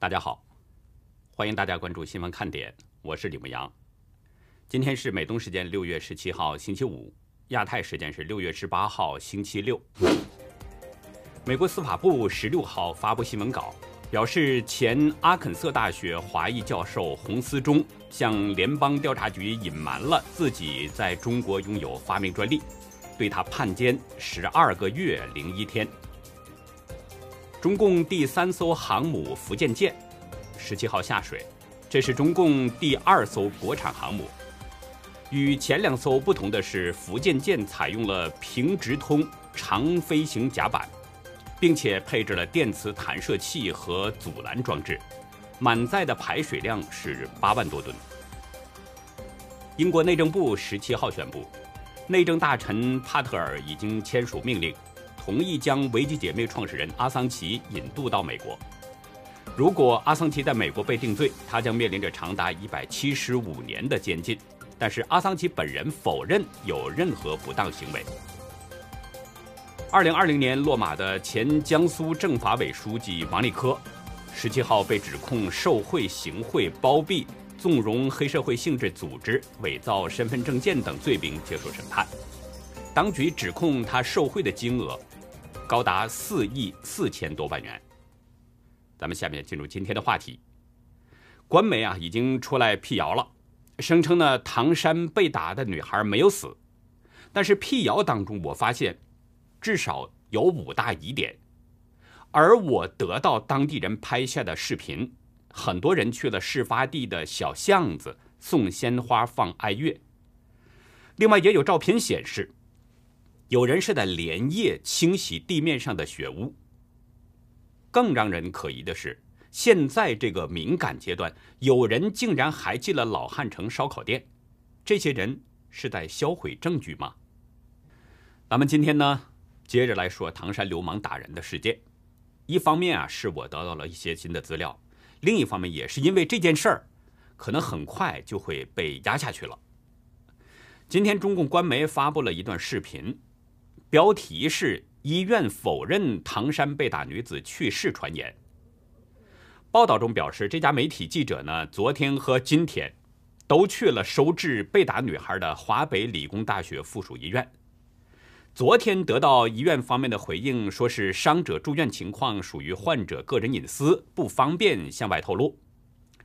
大家好，欢迎大家关注新闻看点，我是李牧阳。今天是美东时间六月十七号星期五，亚太时间是六月十八号星期六。美国司法部十六号发布新闻稿，表示前阿肯色大学华裔教授洪思忠向联邦调查局隐瞒了自己在中国拥有发明专利，对他判监十二个月零一天。中共第三艘航母福建舰十七号下水，这是中共第二艘国产航母。与前两艘不同的是，福建舰采用了平直通长飞行甲板，并且配置了电磁弹射器和阻拦装置，满载的排水量是八万多吨。英国内政部十七号宣布，内政大臣帕特尔已经签署命令。同意将维基姐妹创始人阿桑奇引渡到美国。如果阿桑奇在美国被定罪，他将面临着长达一百七十五年的监禁。但是阿桑奇本人否认有任何不当行为。二零二零年落马的前江苏政法委书记王立科，十七号被指控受贿、行贿、包庇、纵容黑社会性质组织、伪造身份证件等罪名接受审判。当局指控他受贿的金额。高达四亿四千多万元。咱们下面进入今天的话题。官媒啊已经出来辟谣了，声称呢唐山被打的女孩没有死。但是辟谣当中，我发现至少有五大疑点。而我得到当地人拍下的视频，很多人去了事发地的小巷子送鲜花、放哀乐。另外也有照片显示。有人是在连夜清洗地面上的血污。更让人可疑的是，现在这个敏感阶段，有人竟然还进了老汉城烧烤店。这些人是在销毁证据吗？咱们今天呢，接着来说唐山流氓打人的事件。一方面啊，是我得到了一些新的资料；另一方面，也是因为这件事儿，可能很快就会被压下去了。今天，中共官媒发布了一段视频。标题是“医院否认唐山被打女子去世传言”。报道中表示，这家媒体记者呢，昨天和今天都去了收治被打女孩的华北理工大学附属医院。昨天得到医院方面的回应，说是伤者住院情况属于患者个人隐私，不方便向外透露。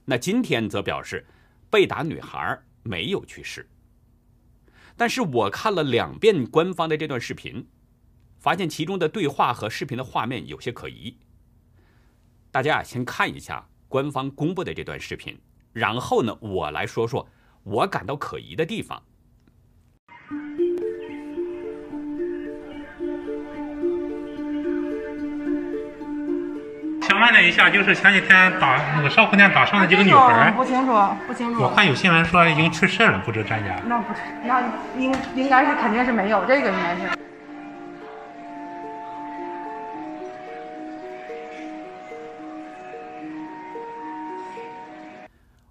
那今天则表示，被打女孩没有去世。但是我看了两遍官方的这段视频，发现其中的对话和视频的画面有些可疑。大家啊，先看一下官方公布的这段视频，然后呢，我来说说我感到可疑的地方。请问了一下，就是前几天打那个烧烤店打伤的几个女孩，不清楚，不清楚。我看有新闻说已经去世了，不知真假。那不，那应应该是肯定是没有，这个应该是。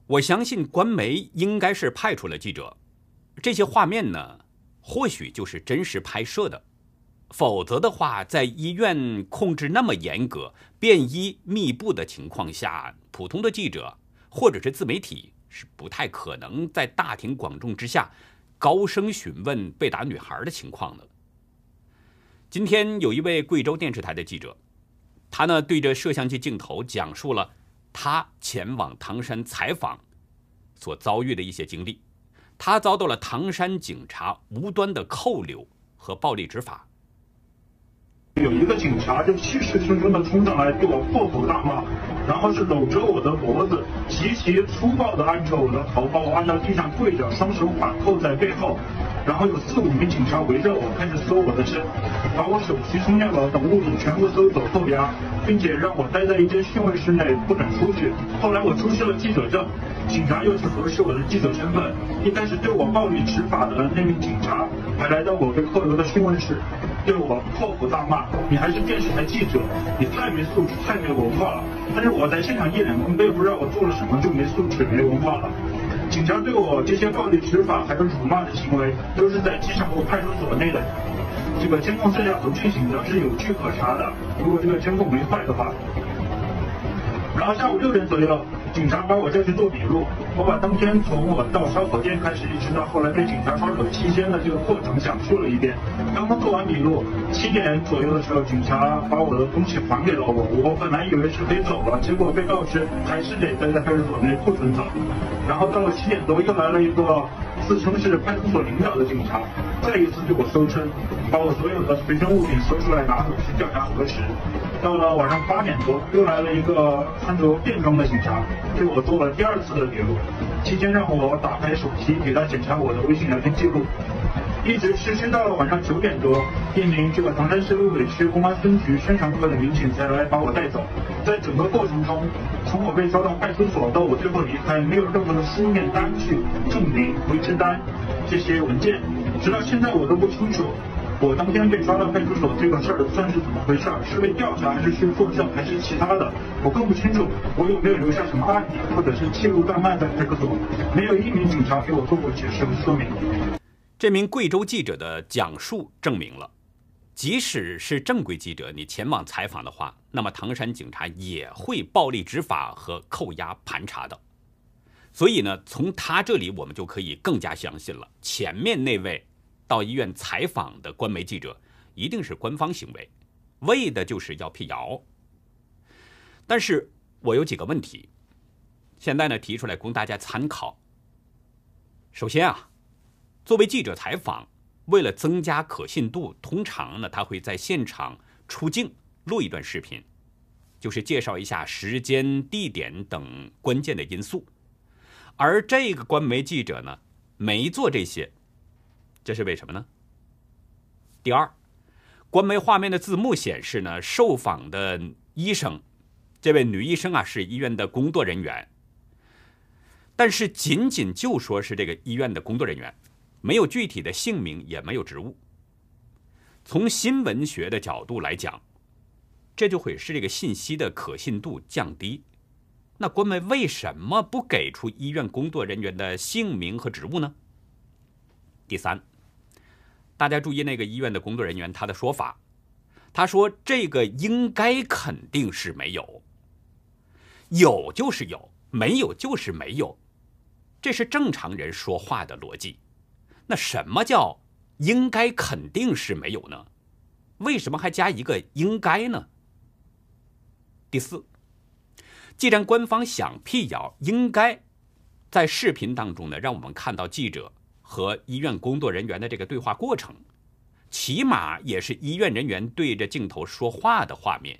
我相信官媒应该是派出了记者，这些画面呢，或许就是真实拍摄的。否则的话，在医院控制那么严格、便衣密布的情况下，普通的记者或者是自媒体是不太可能在大庭广众之下高声询问被打女孩的情况的。今天有一位贵州电视台的记者，他呢对着摄像机镜头讲述了他前往唐山采访所遭遇的一些经历，他遭到了唐山警察无端的扣留和暴力执法。有一个警察就气势汹汹的冲上来对我破口大骂，然后是搂着我的脖子，极其粗暴的按着我的头，把我按到地上跪着，双手环扣在背后，然后有四五名警察围着我开始搜我的身，把我手机、充电宝等物品全部搜走扣押，并且让我待在一间训卫室内不准出去。后来我出示了记者证，警察又去核实我的记者身份，一开始对我暴力执法的那名警察还来到我被扣留的训卫室。对我破口大骂，你还是电视台记者，你太没素质，太没文化了。但是我在现场一脸懵逼，不知道我做了什么就没素质、没文化了。警察对我这些暴力执法还有辱骂的行为，都是在机场路派出所内的这个监控摄像头进行的，是有据可查的。如果这个监控没坏的话。然然后下午六点左右，警察把我叫去做笔录。我把当天从我到烧烤店开始，一直到后来被警察抓走期间的这个过程讲述了一遍。刚刚做完笔录，七点左右的时候，警察把我的东西还给了我。我本来以为是可以走了，结果被告知还是得待在派出所内，不准走。然后到了七点多，又来了一个自称是派出所领导的警察，再一次对我搜身，把我所有的随身物品搜出来拿走去调查核实。到了晚上八点多，又来了一个穿着便装的警察，对我做了第二次的笔录。期间让我打开手机给他检查我的微信聊天记录，一直持续到了晚上九点多，一名这个唐山市路北区公安分局宣传科的民警才来把我带走。在整个过程中，从我被抓到派出所到我最后离开，没有任何的书面单据证明回执单这些文件，直到现在我都不清楚。我当天被抓到派出所这个事儿算是怎么回事儿？是被调查还是去作证还是其他的？我更不清楚。我有没有留下什么案底，或者是记录档案在派出所？没有一名警察给我做过解释和说明。这名贵州记者的讲述证明了，即使是正规记者，你前往采访的话，那么唐山警察也会暴力执法和扣押盘查的。所以呢，从他这里我们就可以更加相信了，前面那位。到医院采访的官媒记者一定是官方行为，为的就是要辟谣。但是我有几个问题，现在呢提出来供大家参考。首先啊，作为记者采访，为了增加可信度，通常呢他会在现场出镜录一段视频，就是介绍一下时间、地点等关键的因素。而这个官媒记者呢没做这些。这是为什么呢？第二，官媒画面的字幕显示呢，受访的医生，这位女医生啊是医院的工作人员，但是仅仅就说是这个医院的工作人员，没有具体的姓名，也没有职务。从新闻学的角度来讲，这就会使这个信息的可信度降低。那官媒为什么不给出医院工作人员的姓名和职务呢？第三。大家注意那个医院的工作人员他的说法，他说这个应该肯定是没有，有就是有，没有就是没有，这是正常人说话的逻辑。那什么叫应该肯定是没有呢？为什么还加一个应该呢？第四，既然官方想辟谣，应该在视频当中呢，让我们看到记者。和医院工作人员的这个对话过程，起码也是医院人员对着镜头说话的画面，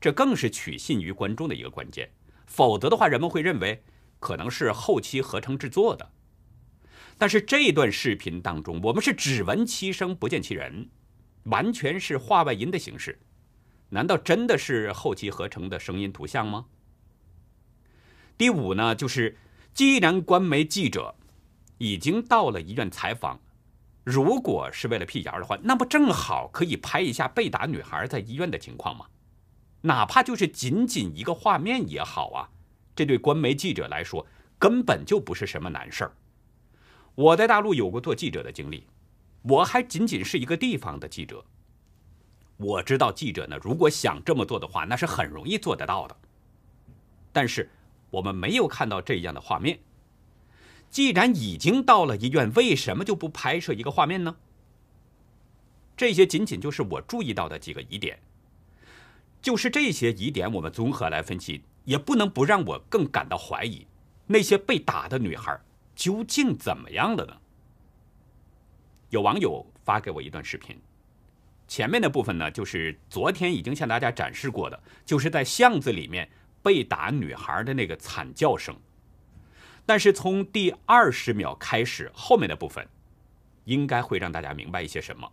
这更是取信于观众的一个关键。否则的话，人们会认为可能是后期合成制作的。但是这段视频当中，我们是只闻其声不见其人，完全是话外音的形式。难道真的是后期合成的声音图像吗？第五呢，就是既然官媒记者。已经到了医院采访，如果是为了辟谣的话，那不正好可以拍一下被打女孩在医院的情况吗？哪怕就是仅仅一个画面也好啊。这对官媒记者来说根本就不是什么难事儿。我在大陆有过做记者的经历，我还仅仅是一个地方的记者。我知道记者呢，如果想这么做的话，那是很容易做得到的。但是我们没有看到这样的画面。既然已经到了医院，为什么就不拍摄一个画面呢？这些仅仅就是我注意到的几个疑点。就是这些疑点，我们综合来分析，也不能不让我更感到怀疑：那些被打的女孩究竟怎么样了呢？有网友发给我一段视频，前面的部分呢，就是昨天已经向大家展示过的，就是在巷子里面被打女孩的那个惨叫声。但是从第二十秒开始，后面的部分应该会让大家明白一些什么。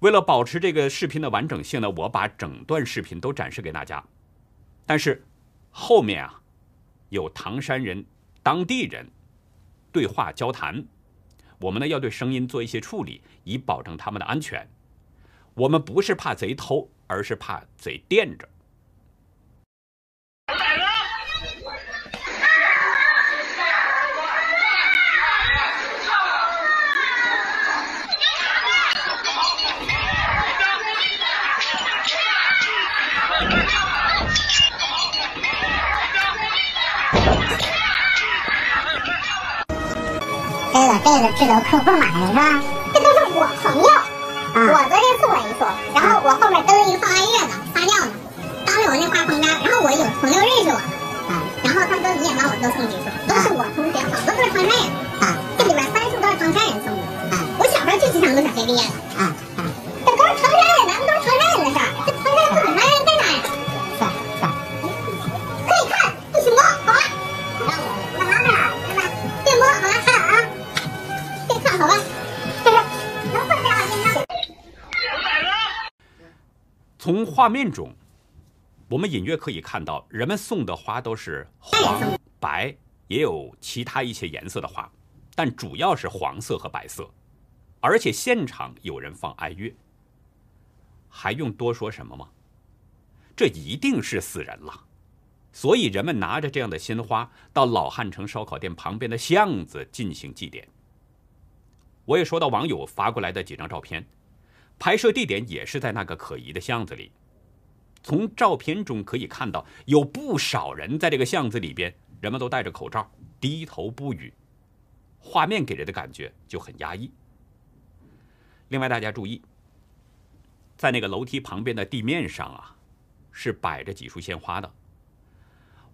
为了保持这个视频的完整性呢，我把整段视频都展示给大家。但是后面啊，有唐山人、当地人对话交谈，我们呢要对声音做一些处理，以保证他们的安全。我们不是怕贼偷，而是怕贼惦着。这个值得客户买的是吧？这都是我朋友，我昨天送了一束，然后我后面跟了一个放爱月的发酵的，当着我那花旁边，然后我有朋友认识我，啊然后他说你也帮我多送几束，都是我同学，好多都是唐山人，啊这里边三束都是唐山人送的。啊我小时候就经常坐小学毕业的，画面中，我们隐约可以看到，人们送的花都是黄、白，也有其他一些颜色的花，但主要是黄色和白色。而且现场有人放哀乐，还用多说什么吗？这一定是死人了。所以人们拿着这样的鲜花到老汉城烧烤店旁边的巷子进行祭奠。我也收到网友发过来的几张照片。拍摄地点也是在那个可疑的巷子里。从照片中可以看到，有不少人在这个巷子里边，人们都戴着口罩，低头不语，画面给人的感觉就很压抑。另外，大家注意，在那个楼梯旁边的地面上啊，是摆着几束鲜花的。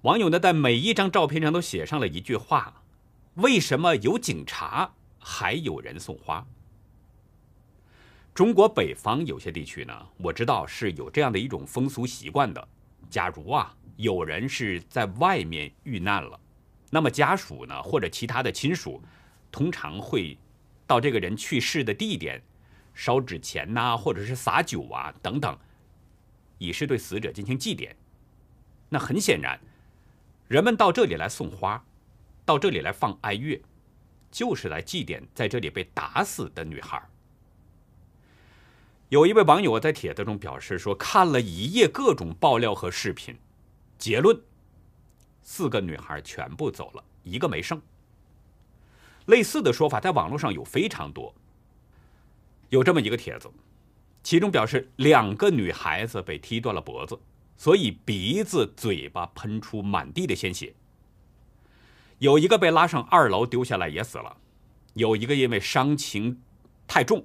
网友呢，在每一张照片上都写上了一句话：“为什么有警察，还有人送花？”中国北方有些地区呢，我知道是有这样的一种风俗习惯的。假如啊，有人是在外面遇难了，那么家属呢，或者其他的亲属，通常会到这个人去世的地点烧纸钱呐、或者是洒酒啊等等，以示对死者进行祭奠。那很显然，人们到这里来送花，到这里来放哀乐，就是来祭奠在这里被打死的女孩。有一位网友在帖子中表示说，看了一夜各种爆料和视频，结论：四个女孩全部走了，一个没剩。类似的说法在网络上有非常多。有这么一个帖子，其中表示两个女孩子被踢断了脖子，所以鼻子、嘴巴喷出满地的鲜血。有一个被拉上二楼丢下来也死了，有一个因为伤情太重。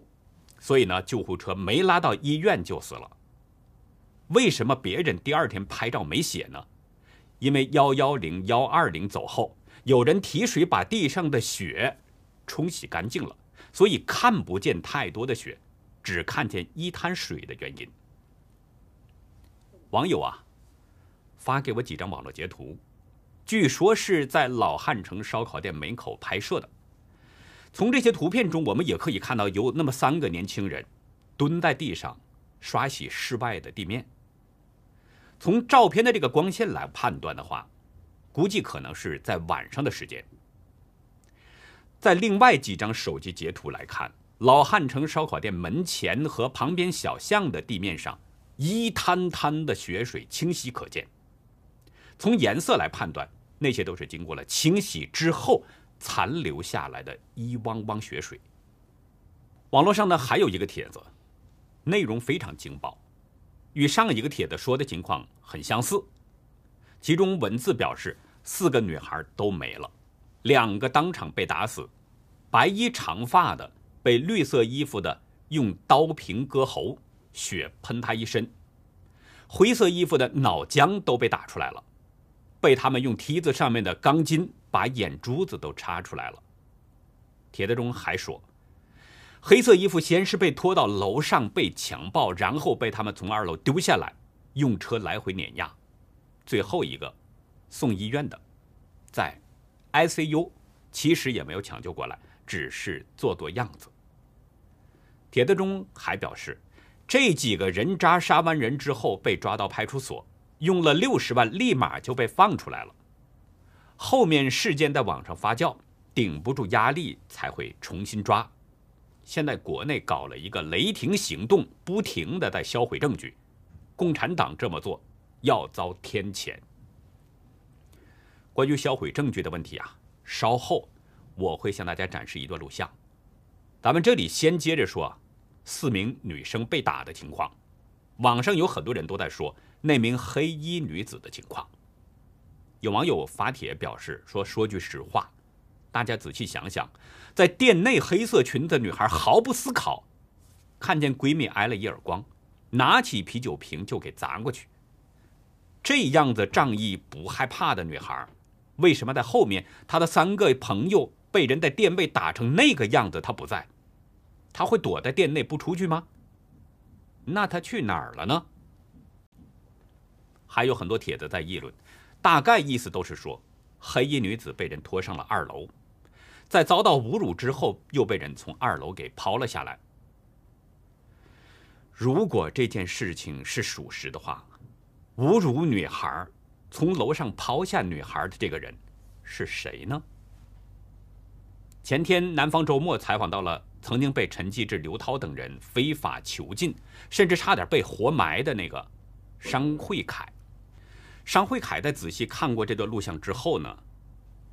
所以呢，救护车没拉到医院就死了。为什么别人第二天拍照没写呢？因为幺幺零、幺二零走后，有人提水把地上的血冲洗干净了，所以看不见太多的血，只看见一滩水的原因。网友啊，发给我几张网络截图，据说是在老汉城烧烤店门口拍摄的。从这些图片中，我们也可以看到有那么三个年轻人蹲在地上刷洗室外的地面。从照片的这个光线来判断的话，估计可能是在晚上的时间。在另外几张手机截图来看，老汉城烧烤店门前和旁边小巷的地面上一滩滩的血水清晰可见。从颜色来判断，那些都是经过了清洗之后。残留下来的一汪汪血水。网络上呢还有一个帖子，内容非常劲爆，与上一个帖子说的情况很相似。其中文字表示四个女孩都没了，两个当场被打死，白衣长发的被绿色衣服的用刀平割喉，血喷他一身；灰色衣服的脑浆都被打出来了，被他们用梯子上面的钢筋。把眼珠子都插出来了。帖子中还说，黑色衣服先是被拖到楼上被强暴，然后被他们从二楼丢下来，用车来回碾压。最后一个送医院的，在 ICU，其实也没有抢救过来，只是做做样子。帖子中还表示，这几个人渣杀完人之后被抓到派出所，用了六十万，立马就被放出来了。后面事件在网上发酵，顶不住压力才会重新抓。现在国内搞了一个雷霆行动，不停的在销毁证据。共产党这么做要遭天谴。关于销毁证据的问题啊，稍后我会向大家展示一段录像。咱们这里先接着说四名女生被打的情况。网上有很多人都在说那名黑衣女子的情况。有网友发帖表示说：“说句实话，大家仔细想想，在店内黑色裙子女孩毫不思考，看见闺蜜挨了一耳光，拿起啤酒瓶就给砸过去。这样子仗义不害怕的女孩，为什么在后面她的三个朋友被人在店外打成那个样子，她不在？她会躲在店内不出去吗？那她去哪儿了呢？还有很多帖子在议论，大概意思都是说，黑衣女子被人拖上了二楼。在遭到侮辱之后，又被人从二楼给抛了下来。如果这件事情是属实的话，侮辱女孩、从楼上抛下女孩的这个人是谁呢？前天南方周末采访到了曾经被陈继志、刘涛等人非法囚禁，甚至差点被活埋的那个商慧凯。商慧凯在仔细看过这段录像之后呢？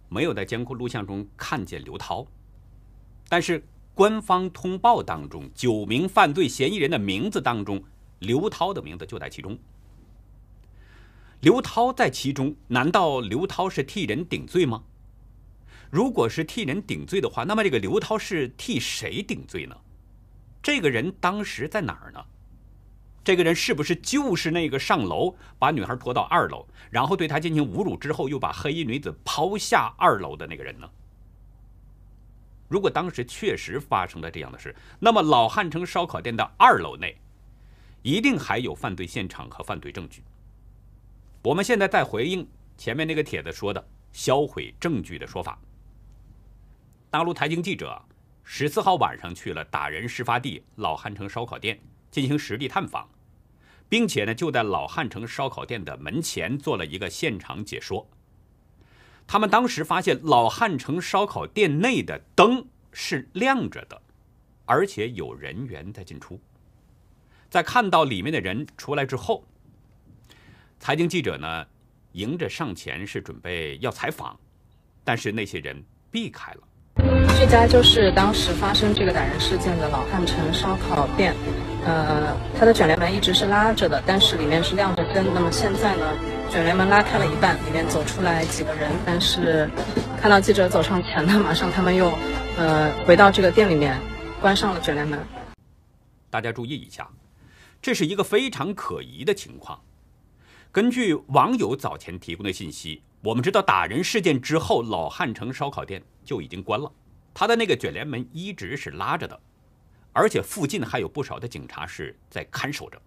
没有在监控录像中看见刘涛，但是官方通报当中九名犯罪嫌疑人的名字当中，刘涛的名字就在其中。刘涛在其中，难道刘涛是替人顶罪吗？如果是替人顶罪的话，那么这个刘涛是替谁顶罪呢？这个人当时在哪儿呢？这个人是不是就是那个上楼把女孩拖到二楼，然后对她进行侮辱之后，又把黑衣女子抛下二楼的那个人呢？如果当时确实发生了这样的事，那么老汉城烧烤店的二楼内一定还有犯罪现场和犯罪证据。我们现在在回应前面那个帖子说的销毁证据的说法。大陆财经记者十四号晚上去了打人事发地老汉城烧烤店。进行实地探访，并且呢，就在老汉城烧烤店的门前做了一个现场解说。他们当时发现老汉城烧烤店内的灯是亮着的，而且有人员在进出。在看到里面的人出来之后，财经记者呢，迎着上前是准备要采访，但是那些人避开了。这家就是当时发生这个打人事件的老汉城烧烤店。呃，它的卷帘门一直是拉着的，但是里面是亮着灯。那么现在呢，卷帘门拉开了一半，里面走出来几个人，但是看到记者走上前了，马上他们又呃回到这个店里面，关上了卷帘门。大家注意一下，这是一个非常可疑的情况。根据网友早前提供的信息，我们知道打人事件之后，老汉城烧烤店就已经关了，他的那个卷帘门一直是拉着的。而且附近还有不少的警察是在看守着，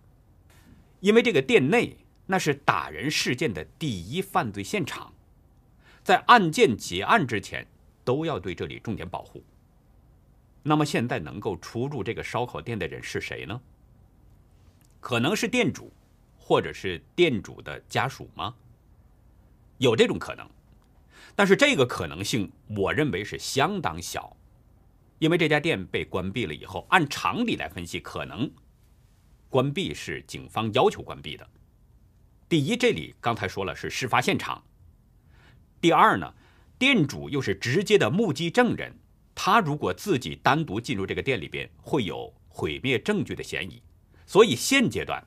因为这个店内那是打人事件的第一犯罪现场，在案件结案之前都要对这里重点保护。那么现在能够出入这个烧烤店的人是谁呢？可能是店主，或者是店主的家属吗？有这种可能，但是这个可能性我认为是相当小。因为这家店被关闭了以后，按常理来分析，可能关闭是警方要求关闭的。第一，这里刚才说了是事发现场；第二呢，店主又是直接的目击证人，他如果自己单独进入这个店里边，会有毁灭证据的嫌疑，所以现阶段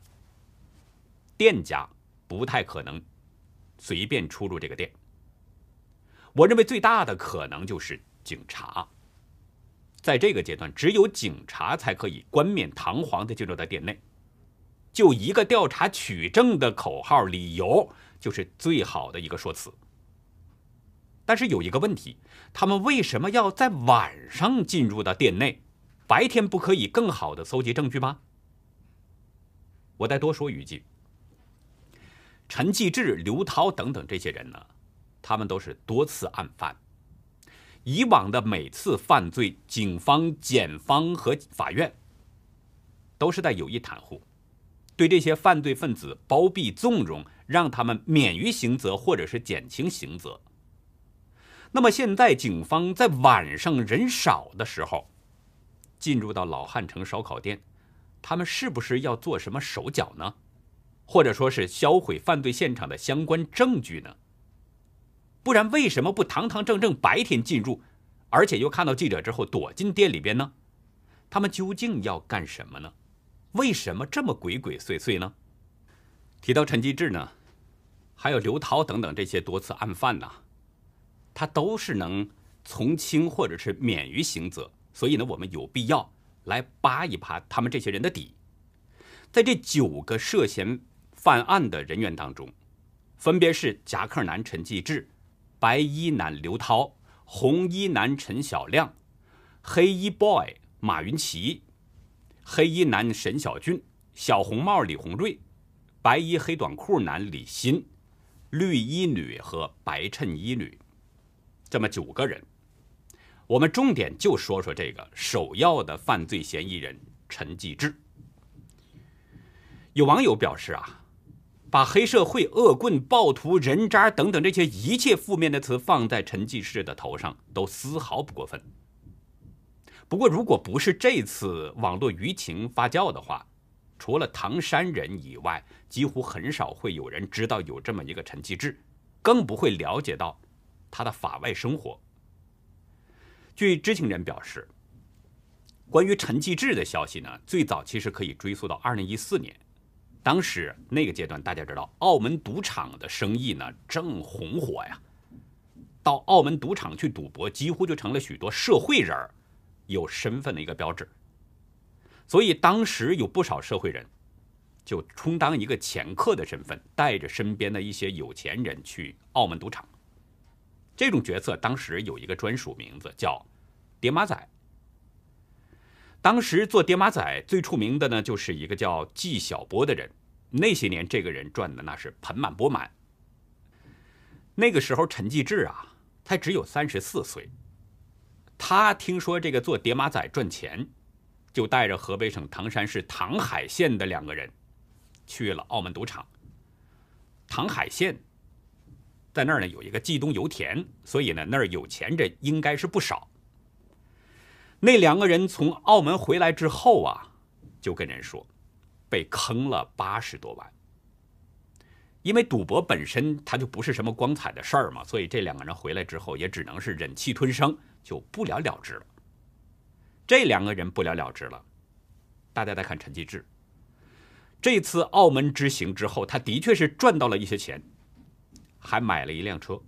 店家不太可能随便出入这个店。我认为最大的可能就是警察。在这个阶段，只有警察才可以冠冕堂皇的进入到店内，就一个调查取证的口号理由，就是最好的一个说辞。但是有一个问题，他们为什么要在晚上进入到店内？白天不可以更好的搜集证据吗？我再多说一句，陈继志、刘涛等等这些人呢，他们都是多次案犯。以往的每次犯罪，警方、检方和法院都是在有意袒护，对这些犯罪分子包庇纵容，让他们免于刑责或者是减轻刑责。那么现在警方在晚上人少的时候进入到老汉城烧烤店，他们是不是要做什么手脚呢？或者说是销毁犯罪现场的相关证据呢？不然为什么不堂堂正正白天进入，而且又看到记者之后躲进店里边呢？他们究竟要干什么呢？为什么这么鬼鬼祟祟呢？提到陈继志呢，还有刘涛等等这些多次案犯呐，他都是能从轻或者是免于刑责，所以呢，我们有必要来扒一扒他们这些人的底。在这九个涉嫌犯案的人员当中，分别是夹克男陈继志、白衣男刘涛、红衣男陈小亮、黑衣 boy 马云奇、黑衣男沈小俊、小红帽李红瑞、白衣黑短裤男李鑫、绿衣女和白衬衣女，这么九个人。我们重点就说说这个首要的犯罪嫌疑人陈继志。有网友表示啊。把黑社会、恶棍、暴徒、人渣等等这些一切负面的词放在陈继志的头上，都丝毫不过分。不过，如果不是这次网络舆情发酵的话，除了唐山人以外，几乎很少会有人知道有这么一个陈继志，更不会了解到他的法外生活。据知情人表示，关于陈继志的消息呢，最早其实可以追溯到二零一四年。当时那个阶段，大家知道，澳门赌场的生意呢正红火呀。到澳门赌场去赌博，几乎就成了许多社会人有身份的一个标志。所以当时有不少社会人就充当一个掮客的身份，带着身边的一些有钱人去澳门赌场。这种角色当时有一个专属名字，叫“叠马仔”。当时做叠马仔最出名的呢，就是一个叫纪晓波的人。那些年，这个人赚的那是盆满钵满。那个时候，陈继志啊，他只有三十四岁。他听说这个做叠马仔赚钱，就带着河北省唐山市唐海县的两个人，去了澳门赌场。唐海县在那儿呢，有一个冀东油田，所以呢，那儿有钱人应该是不少。那两个人从澳门回来之后啊，就跟人说，被坑了八十多万。因为赌博本身它就不是什么光彩的事儿嘛，所以这两个人回来之后也只能是忍气吞声，就不了了之了。这两个人不了了之了，大家再看陈继志，这次澳门之行之后，他的确是赚到了一些钱，还买了一辆车。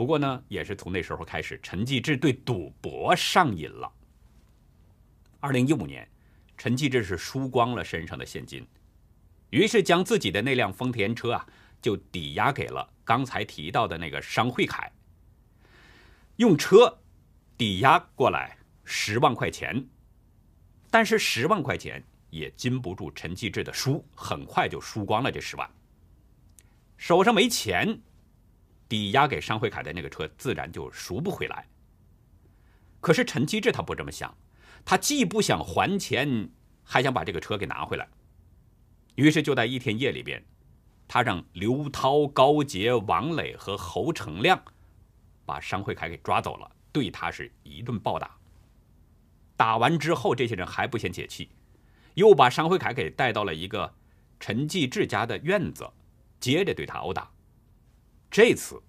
不过呢，也是从那时候开始，陈继志对赌博上瘾了。二零一五年，陈继志是输光了身上的现金，于是将自己的那辆丰田车啊，就抵押给了刚才提到的那个商会凯，用车抵押过来十万块钱。但是十万块钱也禁不住陈继志的输，很快就输光了这十万，手上没钱。抵押给商会凯的那个车自然就赎不回来。可是陈继志他不这么想，他既不想还钱，还想把这个车给拿回来。于是就在一天夜里边，他让刘涛、高杰、王磊和侯成亮把商会凯给抓走了，对他是一顿暴打。打完之后，这些人还不嫌解气，又把商会凯给带到了一个陈继志家的院子，接着对他殴打。这次，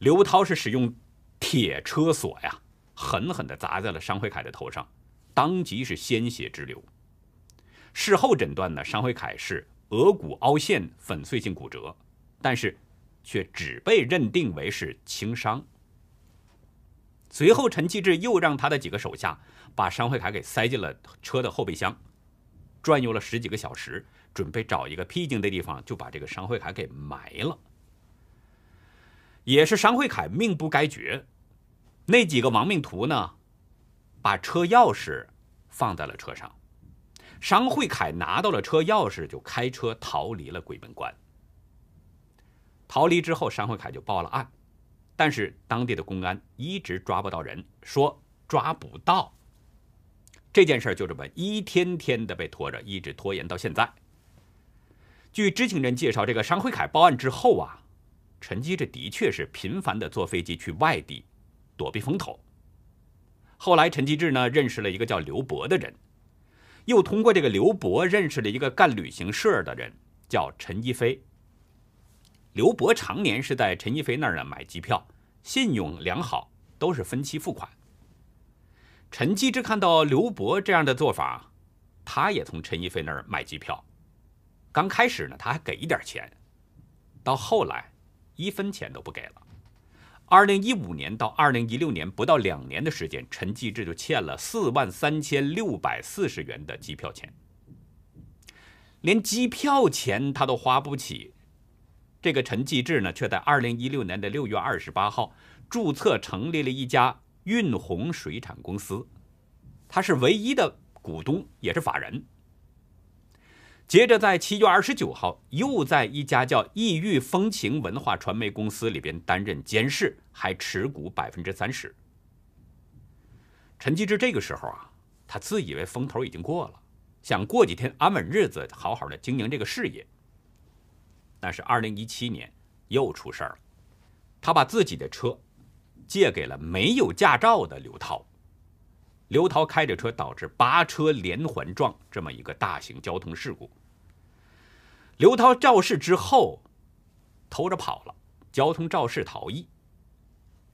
刘涛是使用铁车锁呀，狠狠地砸在了商会凯的头上，当即是鲜血直流。事后诊断呢，商会凯是额骨凹陷、粉碎性骨折，但是却只被认定为是轻伤。随后，陈继志又让他的几个手下把商会凯给塞进了车的后备箱，转悠了十几个小时，准备找一个僻静的地方就把这个商会凯给埋了。也是商会凯命不该绝，那几个亡命徒呢，把车钥匙放在了车上，商会凯拿到了车钥匙，就开车逃离了鬼门关。逃离之后，商会凯就报了案，但是当地的公安一直抓不到人，说抓不到。这件事就这么一天天的被拖着，一直拖延到现在。据知情人介绍，这个商会凯报案之后啊。陈基这的确是频繁的坐飞机去外地躲避风头。后来，陈基志呢认识了一个叫刘博的人，又通过这个刘博认识了一个干旅行社的人，叫陈一飞。刘博常年是在陈一飞那儿呢买机票，信用良好，都是分期付款。陈基志看到刘博这样的做法，他也从陈一飞那儿买机票。刚开始呢，他还给一点钱，到后来。一分钱都不给了，二零一五年到二零一六年不到两年的时间，陈继志就欠了四万三千六百四十元的机票钱，连机票钱他都花不起。这个陈继志呢，却在二零一六年的六月二十八号注册成立了一家运洪水产公司，他是唯一的股东，也是法人。接着，在七月二十九号，又在一家叫异域风情文化传媒公司里边担任监事，还持股百分之三十。陈继志这个时候啊，他自以为风头已经过了，想过几天安稳日子，好好的经营这个事业。但是，二零一七年又出事儿了，他把自己的车借给了没有驾照的刘涛，刘涛开着车导致八车连环撞这么一个大型交通事故。刘涛肇事之后，偷着跑了，交通肇事逃逸。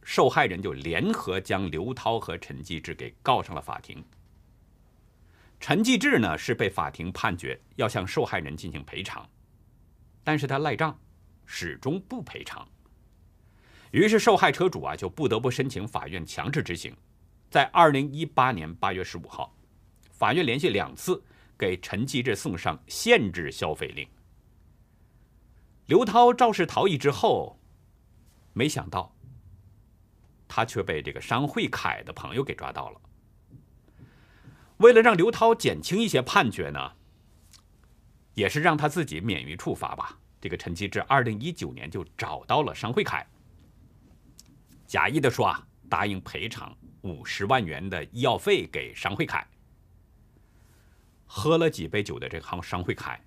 受害人就联合将刘涛和陈继志给告上了法庭。陈继志呢是被法庭判决要向受害人进行赔偿，但是他赖账，始终不赔偿。于是受害车主啊就不得不申请法院强制执行。在二零一八年八月十五号，法院连续两次给陈继志送上限制消费令。刘涛肇事逃逸之后，没想到他却被这个商惠凯的朋友给抓到了。为了让刘涛减轻一些判决呢，也是让他自己免于处罚吧。这个陈继志二零一九年就找到了商惠凯，假意的说啊，答应赔偿五十万元的医药费给商会凯。喝了几杯酒的这行商会凯。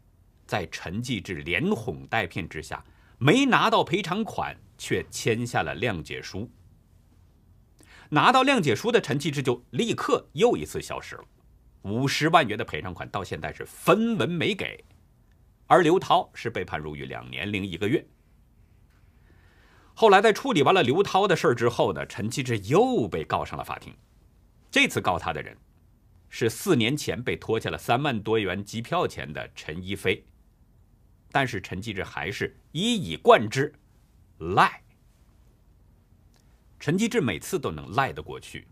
在陈继志连哄带骗之下，没拿到赔偿款，却签下了谅解书。拿到谅解书的陈继志就立刻又一次消失了，五十万元的赔偿款到现在是分文没给，而刘涛是被判入狱两年零一个月。后来在处理完了刘涛的事儿之后呢，陈继志又被告上了法庭。这次告他的人是四年前被拖欠了三万多元机票钱的陈一飞。但是陈继志还是一以贯之，赖。陈继志每次都能赖得过去，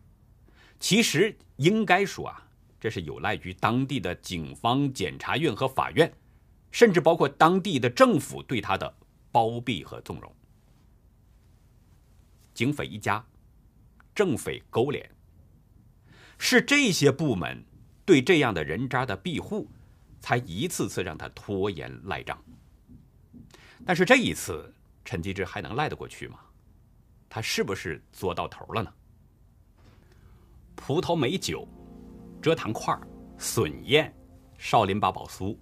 其实应该说啊，这是有赖于当地的警方、检察院和法院，甚至包括当地的政府对他的包庇和纵容。警匪一家，政匪勾连，是这些部门对这样的人渣的庇护。才一次次让他拖延赖账，但是这一次陈继志还能赖得过去吗？他是不是作到头了呢？葡萄美酒、蔗糖块、笋宴、少林八宝酥、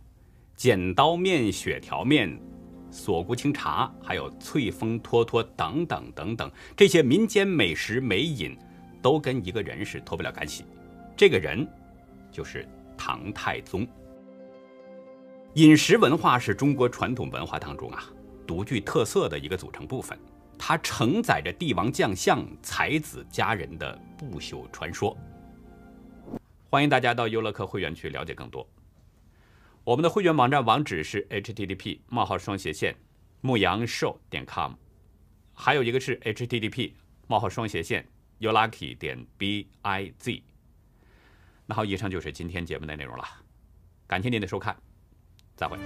剪刀面、血条面、锁骨清茶，还有翠峰托托等等等等，这些民间美食美饮，都跟一个人是脱不了干系。这个人就是唐太宗。饮食文化是中国传统文化当中啊独具特色的一个组成部分，它承载着帝王将相、才子佳人的不朽传说。欢迎大家到优乐客会员区了解更多。我们的会员网站网址是 http: 冒号双斜线牧羊兽点 com，还有一个是 http: 冒号双斜线 youlucky 点 biz。那好，以上就是今天节目的内容了，感谢您的收看。再会。